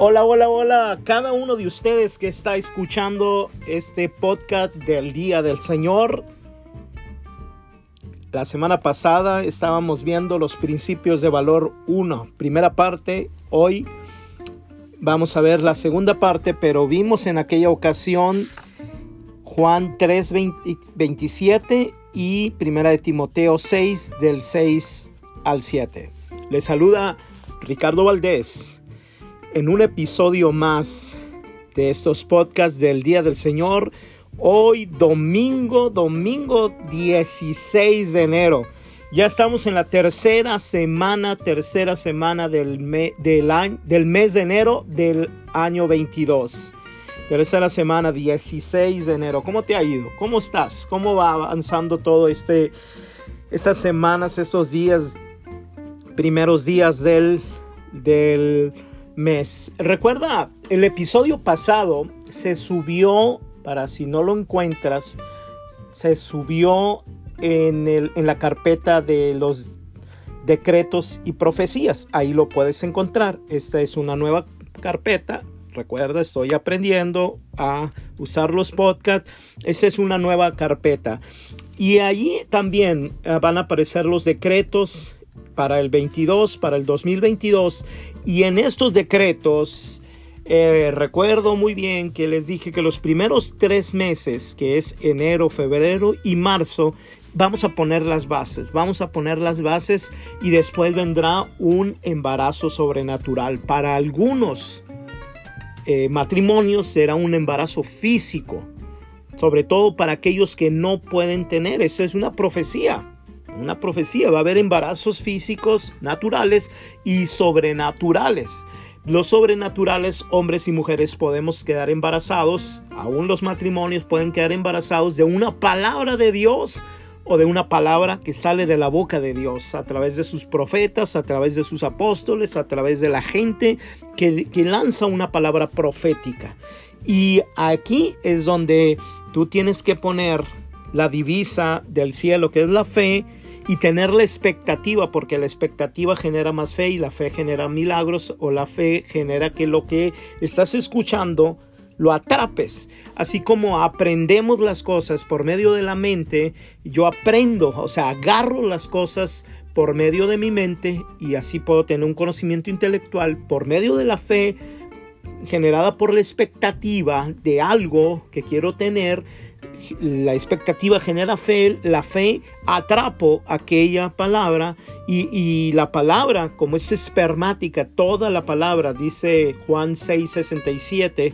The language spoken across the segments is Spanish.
Hola, hola, hola, cada uno de ustedes que está escuchando este podcast del Día del Señor. La semana pasada estábamos viendo los principios de valor 1, primera parte. Hoy vamos a ver la segunda parte, pero vimos en aquella ocasión Juan 3, 27 y primera de Timoteo 6 del 6 al 7. Les saluda Ricardo Valdés en un episodio más de estos podcasts del Día del Señor. Hoy domingo, domingo 16 de enero. Ya estamos en la tercera semana, tercera semana del, del, año, del mes de enero del año 22. Tercera semana, 16 de enero. ¿Cómo te ha ido? ¿Cómo estás? ¿Cómo va avanzando todo este, estas semanas, estos días, primeros días del, del mes. Recuerda, el episodio pasado se subió, para si no lo encuentras, se subió en, el, en la carpeta de los decretos y profecías. Ahí lo puedes encontrar. Esta es una nueva carpeta. Recuerda, estoy aprendiendo a usar los podcasts. Esta es una nueva carpeta. Y allí también eh, van a aparecer los decretos para el 22, para el 2022. Y en estos decretos, eh, recuerdo muy bien que les dije que los primeros tres meses, que es enero, febrero y marzo, vamos a poner las bases, vamos a poner las bases y después vendrá un embarazo sobrenatural. Para algunos eh, matrimonios será un embarazo físico, sobre todo para aquellos que no pueden tener. Eso es una profecía una profecía, va a haber embarazos físicos naturales y sobrenaturales. Los sobrenaturales, hombres y mujeres, podemos quedar embarazados, aún los matrimonios pueden quedar embarazados de una palabra de Dios o de una palabra que sale de la boca de Dios a través de sus profetas, a través de sus apóstoles, a través de la gente que, que lanza una palabra profética. Y aquí es donde tú tienes que poner la divisa del cielo, que es la fe, y tener la expectativa, porque la expectativa genera más fe y la fe genera milagros o la fe genera que lo que estás escuchando lo atrapes. Así como aprendemos las cosas por medio de la mente, yo aprendo, o sea, agarro las cosas por medio de mi mente y así puedo tener un conocimiento intelectual por medio de la fe generada por la expectativa de algo que quiero tener la expectativa genera fe, la fe atrapo aquella palabra y, la palabra, como es espermática, toda la palabra, dice Juan 6:67,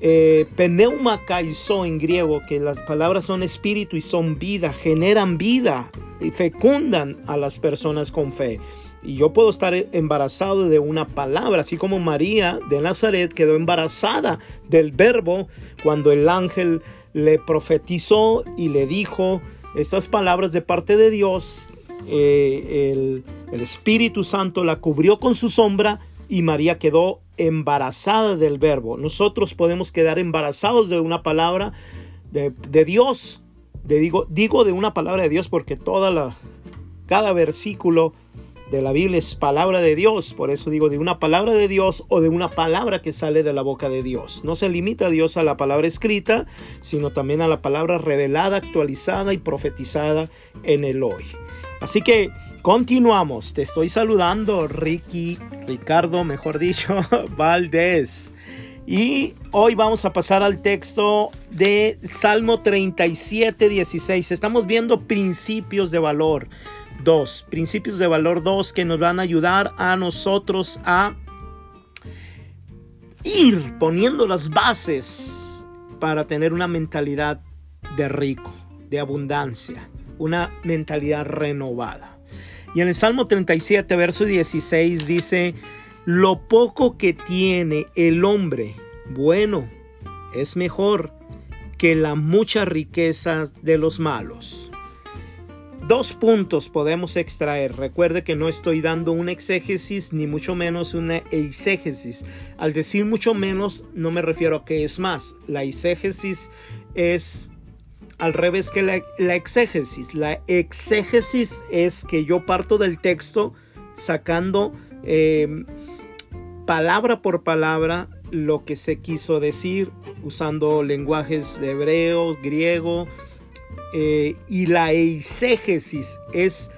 eh, pneuma kaizo en griego, que las palabras son espíritu y son vida, generan vida y fecundan a las personas con fe. Y yo puedo estar embarazado de una palabra, así como María de Nazaret quedó embarazada del verbo cuando el ángel le profetizó y le dijo estas palabras de parte de Dios. Eh, el, Espíritu Santo la cubrió con su sombra y María quedó embarazada del verbo. Nosotros podemos quedar embarazados de una palabra de, Dios. De, digo, digo de una palabra de Dios porque toda la, cada versículo de la Biblia es palabra de Dios. Por eso digo de una palabra de Dios o de una palabra que sale de la boca de Dios. No se limita a Dios a la palabra escrita, sino también a la palabra revelada, actualizada y profetizada en el hoy. Así que continuamos. Te estoy saludando, Ricky, Ricardo, mejor dicho, Valdés. Y hoy vamos a pasar al texto de Salmo 37, 16. Estamos viendo principios de valor. Dos, principios de valor dos que nos van a ayudar a nosotros a ir poniendo las bases para tener una mentalidad de rico, de abundancia, una mentalidad renovada. Y en el Salmo 37, verso 16 dice, lo poco que tiene el hombre, bueno, es mejor que la mucha riqueza de los malos. Dos puntos podemos extraer. Recuerde que no estoy dando un exégesis ni mucho menos una eisegesis. Al decir mucho menos no me refiero a que es más. La eisegesis es al revés que la, exégesis. La exégesis es que yo parto del texto sacando em, palabra por palabra lo que se quiso decir usando lenguajes de hebreo, griego, eh, y la eisegesis es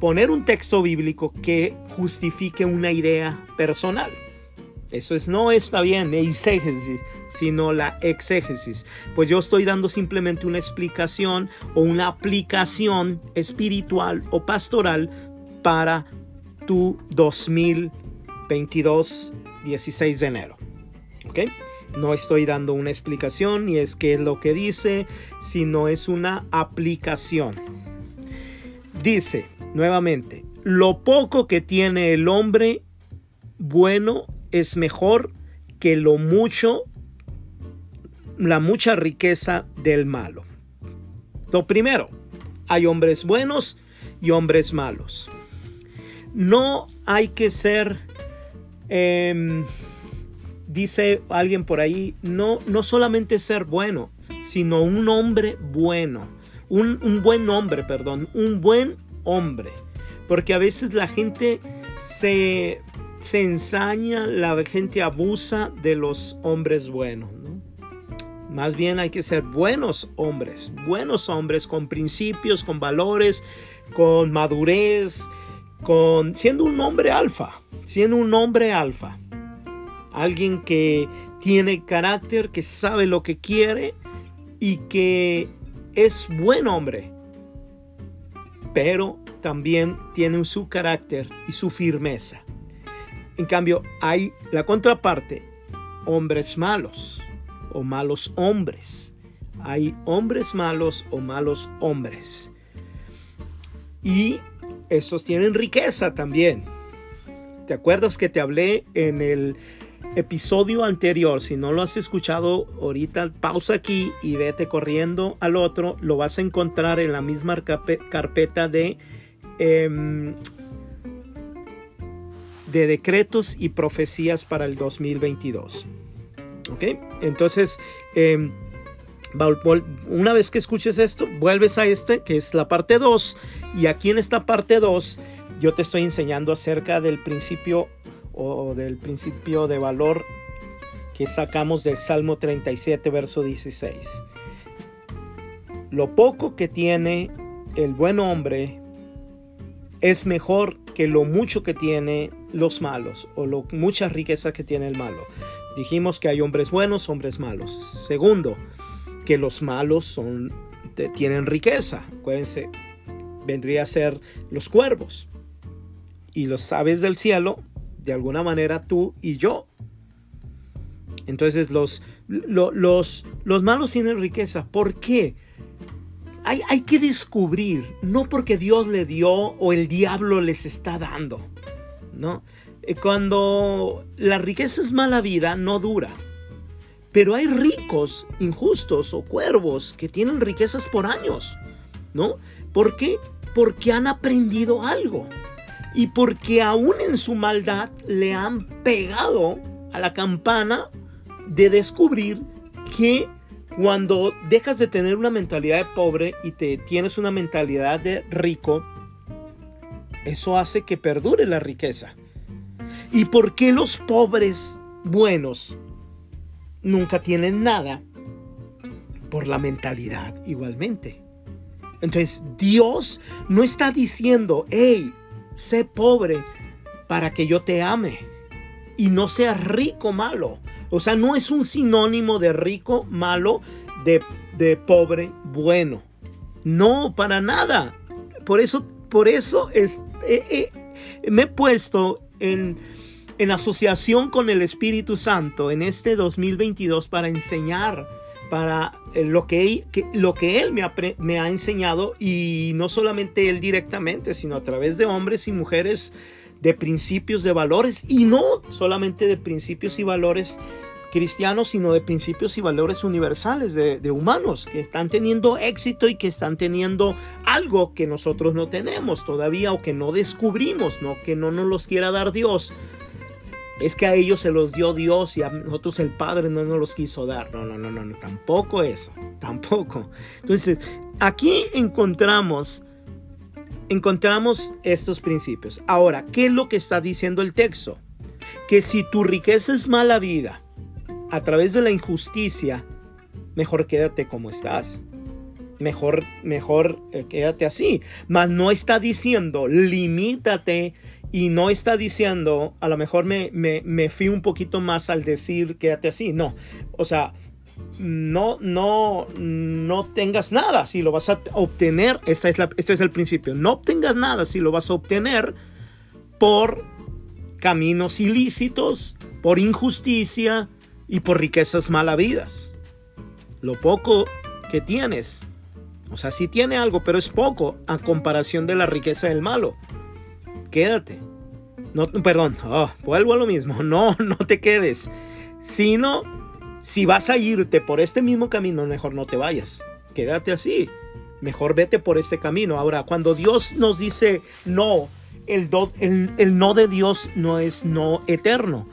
poner un texto bíblico que justifique una idea personal. Eso es, no está bien, eisegesis, sino la exégesis. Pues yo estoy dando simplemente una explicación o una aplicación espiritual o pastoral para tu 2022, 16 de enero. ¿Ok? No estoy dando una explicación ni es que es lo que dice, sino es una aplicación. Dice nuevamente, lo poco que tiene el hombre bueno es mejor que lo mucho, la mucha riqueza del malo. Lo primero, hay hombres buenos y hombres malos. No hay que ser... Em, dice alguien por ahí, no, no solamente ser bueno, sino un hombre bueno. Un, buen hombre, perdón, un buen hombre. Porque a veces la gente se, se ensaña, la gente abusa de los hombres buenos. Más bien hay que ser buenos hombres, buenos hombres con principios, con valores, con madurez, con siendo un hombre alfa, siendo un hombre alfa alguien que tiene carácter, que sabe lo que quiere y que es buen hombre, pero también tiene su carácter y su firmeza. En cambio, hay la contraparte, hombres malos o malos hombres. Hay hombres malos o malos hombres. Y esos tienen riqueza también. ¿Te acuerdas que te hablé en el episodio anterior, si no lo has escuchado ahorita, pausa aquí y vete corriendo al otro. Lo vas a encontrar en la misma carpeta de, em, de decretos y profecías para el 2022. ¿Ok? Entonces, em, una vez que escuches esto, vuelves a este, que es la parte 2. Y aquí en esta parte 2, yo te estoy enseñando acerca del principio o del principio de valor que sacamos del Salmo 37, verso 16. Lo poco que tiene el buen hombre es mejor que lo mucho que tiene los malos o lo mucha riqueza que tiene el malo. Dijimos que hay hombres buenos, hombres malos. Segundo, que los malos son, tienen riqueza. Acuérdense, vendría a ser los cuervos. Y los aves del cielo de alguna manera tú y yo. Entonces los, los, los malos tienen riqueza. ¿Por qué? Hay, hay, que descubrir, no porque Dios le dio o el diablo les está dando. ¿no? Eh, cuando la riqueza es mala vida, no dura. Pero hay ricos, injustos o cuervos que tienen riquezas por años. ¿No? ¿Por qué? Porque han aprendido algo y porque aún en su maldad le han pegado a la campana de descubrir que cuando dejas de tener una mentalidad de pobre y te tienes una mentalidad de rico, eso hace que perdure la riqueza. ¿Y por qué los pobres buenos nunca tienen nada? Por la mentalidad igualmente. Entonces Dios no está diciendo, hey, sé pobre para que yo te ame. Y no sea rico malo. O sea, no es un sinónimo de rico malo, de, de pobre bueno. No, para nada. Por eso, por eso es, eh, eh, me he puesto en, en asociación con el Espíritu Santo en este 2022 para enseñar para eh, lo que, lo que Él me ha, enseñado y no solamente Él directamente, sino a través de hombres y mujeres de principios, de valores y no solamente de principios y valores cristianos, sino de principios y valores universales de, de, humanos que están teniendo éxito y que están teniendo algo que nosotros no tenemos todavía o que no descubrimos, no que no nos los quiera dar Dios, es que a ellos se los dio Dios y a nosotros el Padre no nos los quiso dar. No, no, no, no, tampoco eso, tampoco. Entonces, aquí encontramos, encontramos estos principios. Ahora, ¿qué es lo que está diciendo el texto? que si tu riqueza es mala vida a través de la injusticia, mejor quédate como estás. Mejor, mejor eh, quédate así. Mas no está diciendo, limítate y no está diciendo, a lo mejor me, me, me fui un poquito más al decir quédate así. No, o sea, no, no, no tengas nada si lo vas a obtener. Esta es la, este es el principio. No obtengas nada si lo vas a obtener por caminos ilícitos, por injusticia y por riquezas malavidas. Lo poco que tienes, o sea, si tiene algo, pero es poco a comparación de la riqueza del malo. Quédate. No, perdón, oh, vuelvo a lo mismo. No, no te quedes. Sino si vas a irte por este mismo camino, mejor no te vayas. Quédate así. Mejor vete por este camino. Ahora, cuando Dios nos dice no, el, no de Dios no es no eterno,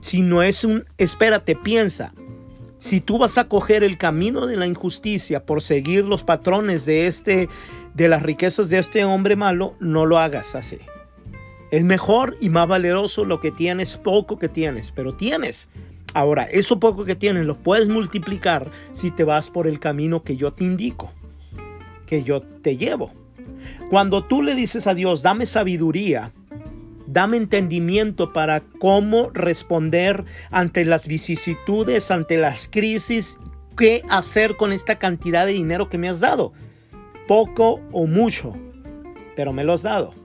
sino es un, espérate, piensa. Si tú vas a coger el camino de la injusticia por seguir los patrones de este, de las riquezas de este hombre malo, no lo hagas así. Es mejor y más valeroso lo que tienes, poco que tienes, pero tienes. Ahora, eso poco que tienes lo puedes multiplicar si te vas por el camino que yo te indico, que yo te llevo. Cuando tú le dices a Dios, dame sabiduría, dame entendimiento para cómo responder ante las vicisitudes, ante las crisis, qué hacer con esta cantidad de dinero que me has dado. Poco o mucho, pero me lo has dado.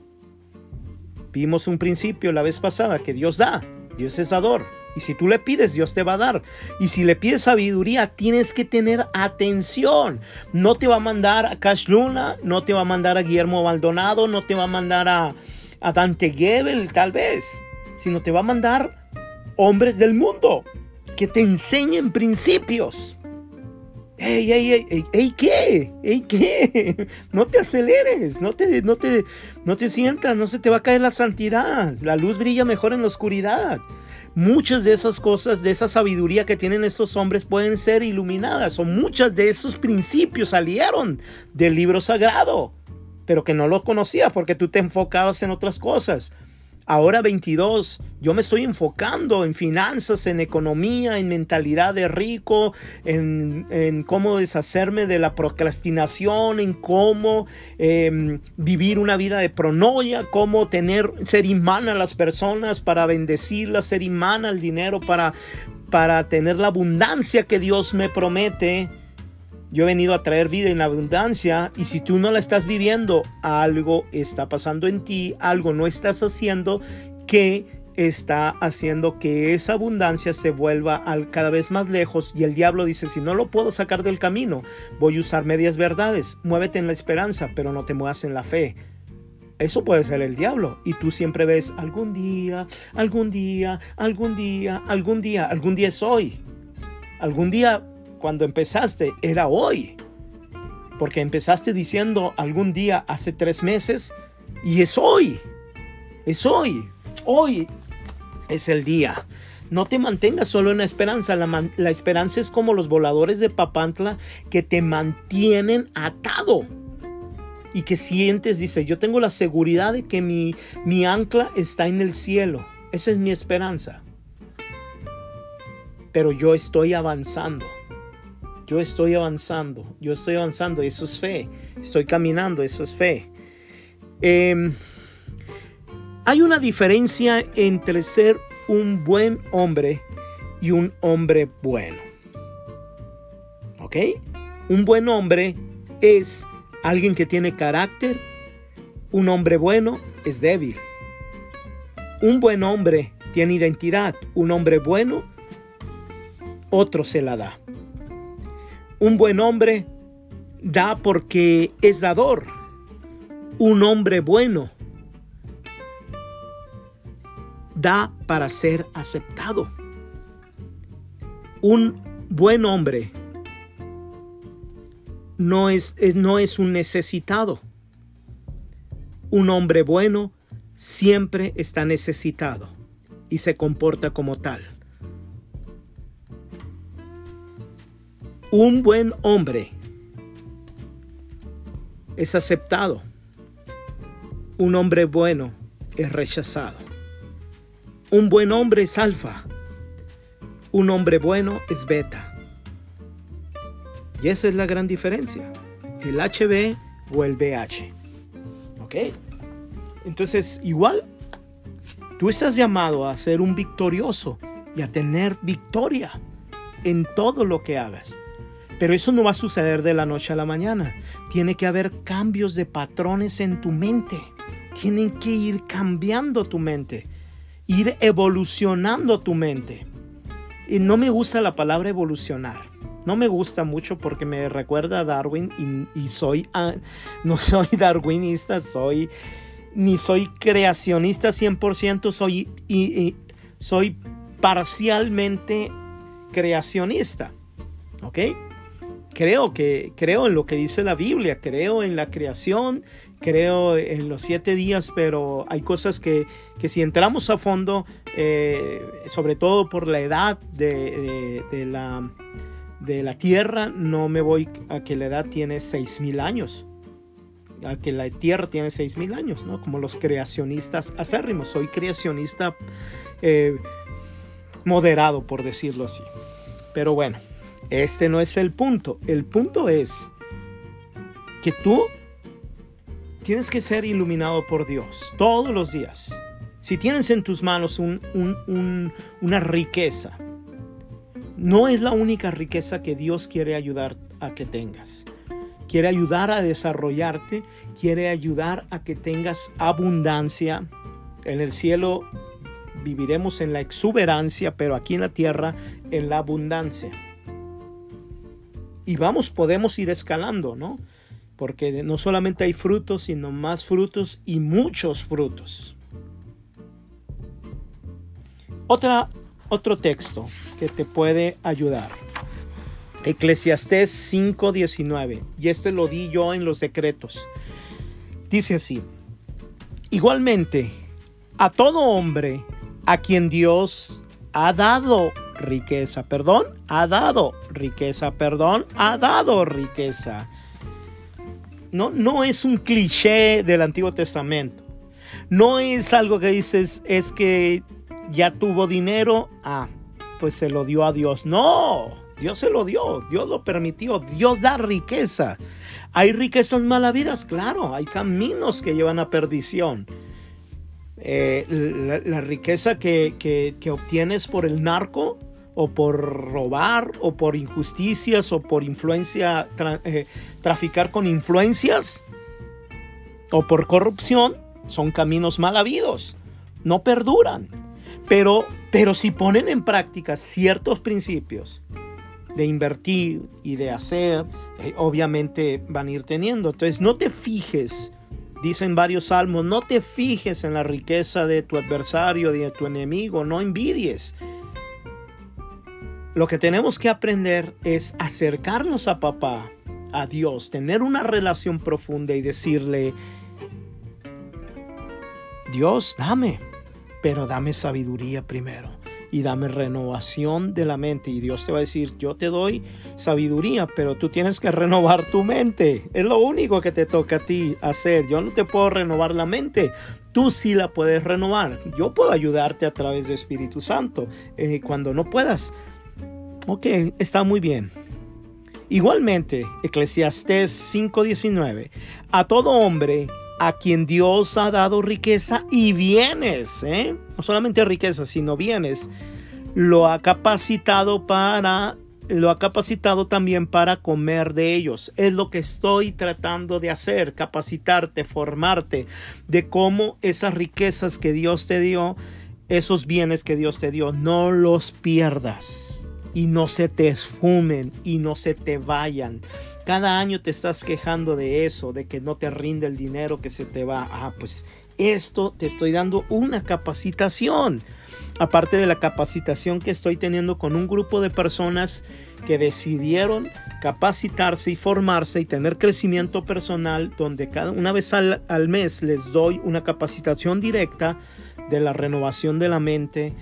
Vimos un principio la vez pasada que Dios da, Dios es dador. Y si tú le pides, Dios te va a dar. Y si le pides sabiduría, tienes que tener atención. No te va a mandar a Cash Luna, no te va a mandar a Guillermo Maldonado, no te va a mandar a, Dante Gebel, tal vez. Sino te va a mandar hombres del mundo que te enseñen principios. Ey, ey, ey, ey, ¿qué? Ey, ¿qué? No te aceleres, no te, no te, no te sientas, no se te va a caer la santidad. La luz brilla mejor en la oscuridad. Muchas de esas cosas, de esa sabiduría que tienen estos hombres pueden ser iluminadas o muchas de esos principios salieron del libro sagrado, pero que no los conocías porque tú te enfocabas en otras cosas. Ahora 22, yo me estoy enfocando en finanzas, en economía, en mentalidad de rico, en, cómo deshacerme de la procrastinación, en cómo em, vivir una vida de pronoia, cómo tener, ser imán a las personas para bendecirlas, ser imán al dinero para, para tener la abundancia que Dios me promete. Yo he venido a traer vida en abundancia y si tú no la estás viviendo, algo está pasando en ti, algo no estás haciendo que está haciendo que esa abundancia se vuelva al cada vez más lejos y el diablo dice, si no lo puedo sacar del camino, voy a usar medias verdades, muévete en la esperanza, pero no te muevas en la fe. Eso puede ser el diablo. Y tú siempre ves algún día, algún día, algún día, algún día, algún día es hoy. Algún día cuando empezaste era hoy. Porque empezaste diciendo algún día hace tres meses y es hoy. Es hoy. Hoy es el día. No te mantengas solo en la esperanza. La, la, esperanza es como los voladores de Papantla que te mantienen atado. Y que sientes, dice, yo tengo la seguridad de que mi, mi ancla está en el cielo. Esa es mi esperanza. Pero yo estoy avanzando yo estoy avanzando, yo estoy avanzando, eso es fe, estoy caminando, eso es fe. Em, hay una diferencia entre ser un buen hombre y un hombre bueno. ¿Ok? Un buen hombre es alguien que tiene carácter. Un hombre bueno es débil. Un buen hombre tiene identidad. Un hombre bueno, otro se la da. Un buen hombre da porque es dador. Un hombre bueno da para ser aceptado. Un buen hombre no es, no es un necesitado. Un hombre bueno siempre está necesitado y se comporta como tal. Un buen hombre es aceptado. Un hombre bueno es rechazado. Un buen hombre es alfa. Un hombre bueno es beta. Y esa es la gran diferencia. El HB o el BH. ¿Ok? Entonces, igual, tú estás llamado a ser un victorioso y a tener victoria en todo lo que hagas. Pero eso no va a suceder de la noche a la mañana. Tiene que haber cambios de patrones en tu mente. Tienen que ir cambiando tu mente. Ir evolucionando tu mente. Y no me gusta la palabra evolucionar. No me gusta mucho porque me recuerda a Darwin y, soy, ah, no soy darwinista, soy, ni soy creacionista 100%, soy, y, soy parcialmente creacionista. ¿Ok? Creo que creo en lo que dice la Biblia, creo en la creación, creo en los siete días, pero hay cosas que, si entramos a fondo, eh, sobre todo por la edad de, la, de la Tierra, no me voy a que la edad tiene seis mil años a que la Tierra tiene seis mil años, ¿no? Como los creacionistas acérrimos. Soy creacionista eh, moderado, por decirlo así. Pero bueno, este no es el punto. El punto es que tú tienes que ser iluminado por Dios todos los días. Si tienes en tus manos una riqueza, no es la única riqueza que Dios quiere ayudar a que tengas. Quiere ayudar a desarrollarte, quiere ayudar a que tengas abundancia. En el cielo viviremos en la exuberancia, pero aquí en la tierra en la abundancia. Y vamos, podemos ir escalando, ¿no? Porque no solamente hay frutos, sino más frutos y muchos frutos. Otra, otro texto que te puede ayudar. Eclesiastés 5:19. Y este lo di yo en los decretos. Dice así. Igualmente, a todo hombre a quien Dios ha dado riqueza, perdón, ha dado riqueza, perdón, ha dado riqueza. No, no es un cliché del Antiguo Testamento. No es algo que dices, es que ya tuvo dinero, ah, pues se lo dio a Dios. No, Dios se lo dio, Dios lo permitió, Dios da riqueza. ¿Hay riquezas malavidas? Claro, hay caminos que llevan a perdición. Eh, la, riqueza que, que, obtienes por el narco o por robar o por injusticias o por influencia, eh, traficar con influencias o por corrupción son caminos mal habidos, no perduran. Pero, pero si ponen en práctica ciertos principios de invertir y de hacer, eh, obviamente van a ir teniendo. Entonces no te fijes Dicen varios salmos, no te fijes en la riqueza de tu adversario, de tu enemigo, no envidies. Lo que tenemos que aprender es acercarnos a papá, a Dios, tener una relación profunda y decirle, Dios, dame, pero dame sabiduría primero y dame renovación de la mente. Y Dios te va a decir, yo te doy sabiduría, pero tú tienes que renovar tu mente. Es lo único que te toca a ti hacer. Yo no te puedo renovar la mente. Tú sí la puedes renovar. Yo puedo ayudarte a través de Espíritu Santo eh, cuando no puedas. Ok, está muy bien. Igualmente, Eclesiastés 5:19, a todo hombre a quien Dios ha dado riqueza y bienes, ¿eh? no solamente riqueza, sino bienes, lo ha capacitado para lo ha capacitado también para comer de ellos. Es lo que estoy tratando de hacer, capacitarte, formarte de cómo esas riquezas que Dios te dio, esos bienes que Dios te dio, no los pierdas y no se te esfumen y no se te vayan. Cada año te estás quejando de eso, de que no te rinde el dinero que se te va. Ah, pues esto te estoy dando una capacitación. Aparte de la capacitación que estoy teniendo con un grupo de personas que decidieron capacitarse y formarse y tener crecimiento personal, donde cada una vez al, al mes les doy una capacitación directa de la renovación de la mente,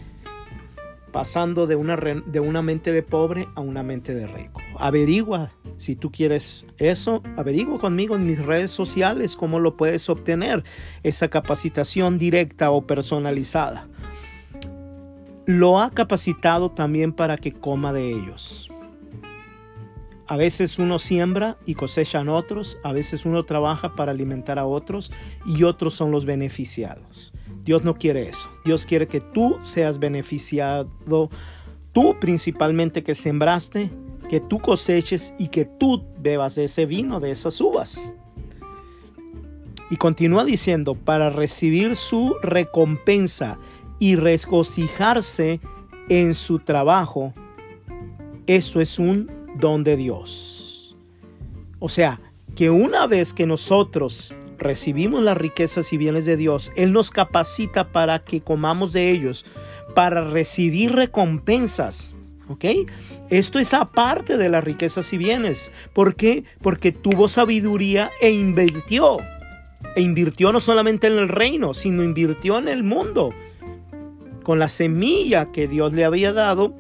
pasando de una, de una mente de pobre a una mente de rico. Averigua si tú quieres eso, averigua conmigo en mis redes sociales cómo lo puedes obtener, esa capacitación directa o personalizada. lo ha capacitado también para que coma de ellos. A veces uno siembra y cosechan otros, a veces uno trabaja para alimentar a otros y otros son los beneficiados. Dios no quiere eso. Dios quiere que tú seas beneficiado, tú principalmente que sembraste, que tú coseches y que tú bebas de ese vino, de esas uvas. Y continúa diciendo, para recibir su recompensa y regocijarse en su trabajo, eso es un don de Dios. O sea, que una vez que nosotros recibimos las riquezas y bienes de Dios, Él nos capacita para que comamos de ellos, para recibir recompensas. ¿Ok? Esto es aparte de las riquezas y bienes. ¿Por qué? Porque tuvo sabiduría e invirtió. E invirtió no solamente en el reino, sino invirtió en el mundo. Con la semilla que Dios le había dado,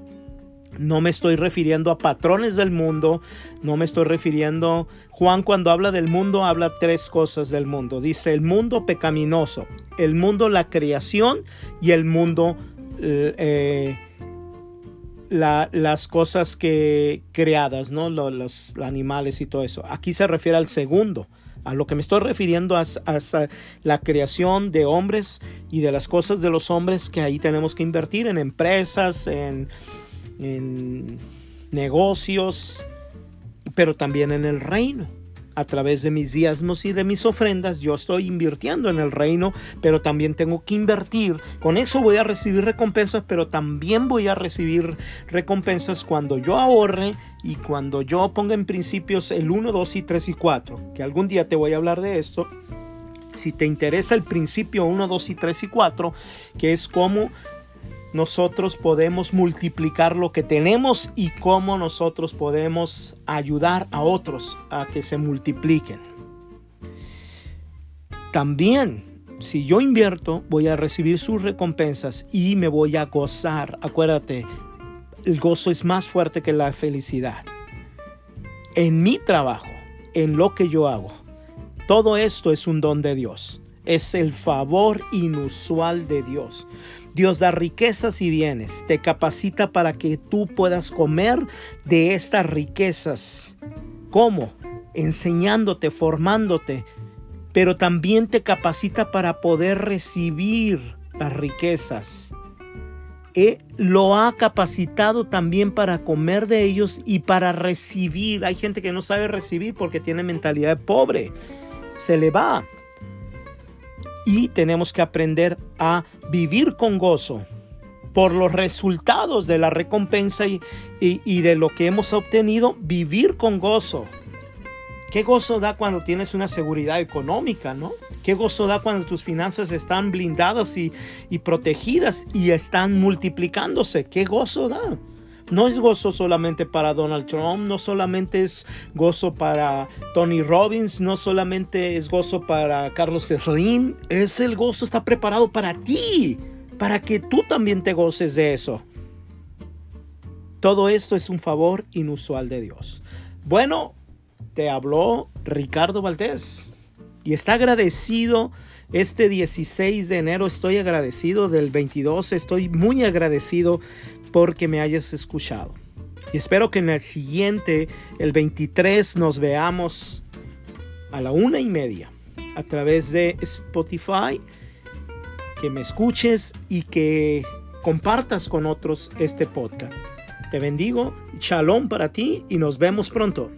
no me estoy refiriendo a patrones del mundo, no me estoy refiriendo... Juan cuando habla del mundo habla tres cosas del mundo. Dice el mundo pecaminoso, el mundo la creación y el mundo eh, las cosas que creadas, ¿no? Los, animales y todo eso. Aquí se refiere al segundo. A lo que me estoy refiriendo es a, la creación de hombres y de las cosas de los hombres que ahí tenemos que invertir en empresas, en, en negocios, pero también en el reino. A través de mis diezmos y de mis ofrendas, yo estoy invirtiendo en el reino, pero también tengo que invertir. Con eso voy a recibir recompensas, pero también voy a recibir recompensas cuando yo ahorre y cuando yo ponga en principios el 1, 2 y 3 y 4, que algún día te voy a hablar de esto. Si te interesa el principio 1, 2 y 3 y 4, que es cómo nosotros podemos multiplicar lo que tenemos y cómo nosotros podemos ayudar a otros a que se multipliquen. También, si yo invierto, voy a recibir sus recompensas y me voy a gozar. Acuérdate, el gozo es más fuerte que la felicidad. En mi trabajo, en lo que yo hago, todo esto es un don de Dios. Es el favor inusual de Dios. Dios da riquezas y bienes, te capacita para que tú puedas comer de estas riquezas. ¿Cómo? Enseñándote, formándote, pero también te capacita para poder recibir las riquezas. Él lo ha capacitado también para comer de ellos y para recibir. Hay gente que no sabe recibir porque tiene mentalidad de pobre. Se le va y tenemos que aprender a vivir con gozo por los resultados de la recompensa y, de lo que hemos obtenido, vivir con gozo. ¿Qué gozo da cuando tienes una seguridad económica, no? ¿Qué gozo da cuando tus finanzas están blindadas y, y protegidas y están multiplicándose? ¿Qué gozo da? No es gozo solamente para Donald Trump, no solamente es gozo para Tony Robbins, no solamente es gozo para Carlos Slim, es el gozo está preparado para ti, para que tú también te goces de eso. Todo esto es un favor inusual de Dios. Bueno, te habló Ricardo Valdés y está agradecido este 16 de enero estoy agradecido, del 22 estoy muy agradecido porque me hayas escuchado. Y espero que en el siguiente, el 23, nos veamos a la una y media a través de Spotify. Que me escuches y que compartas con otros este podcast. Te bendigo, shalom para ti y nos vemos pronto.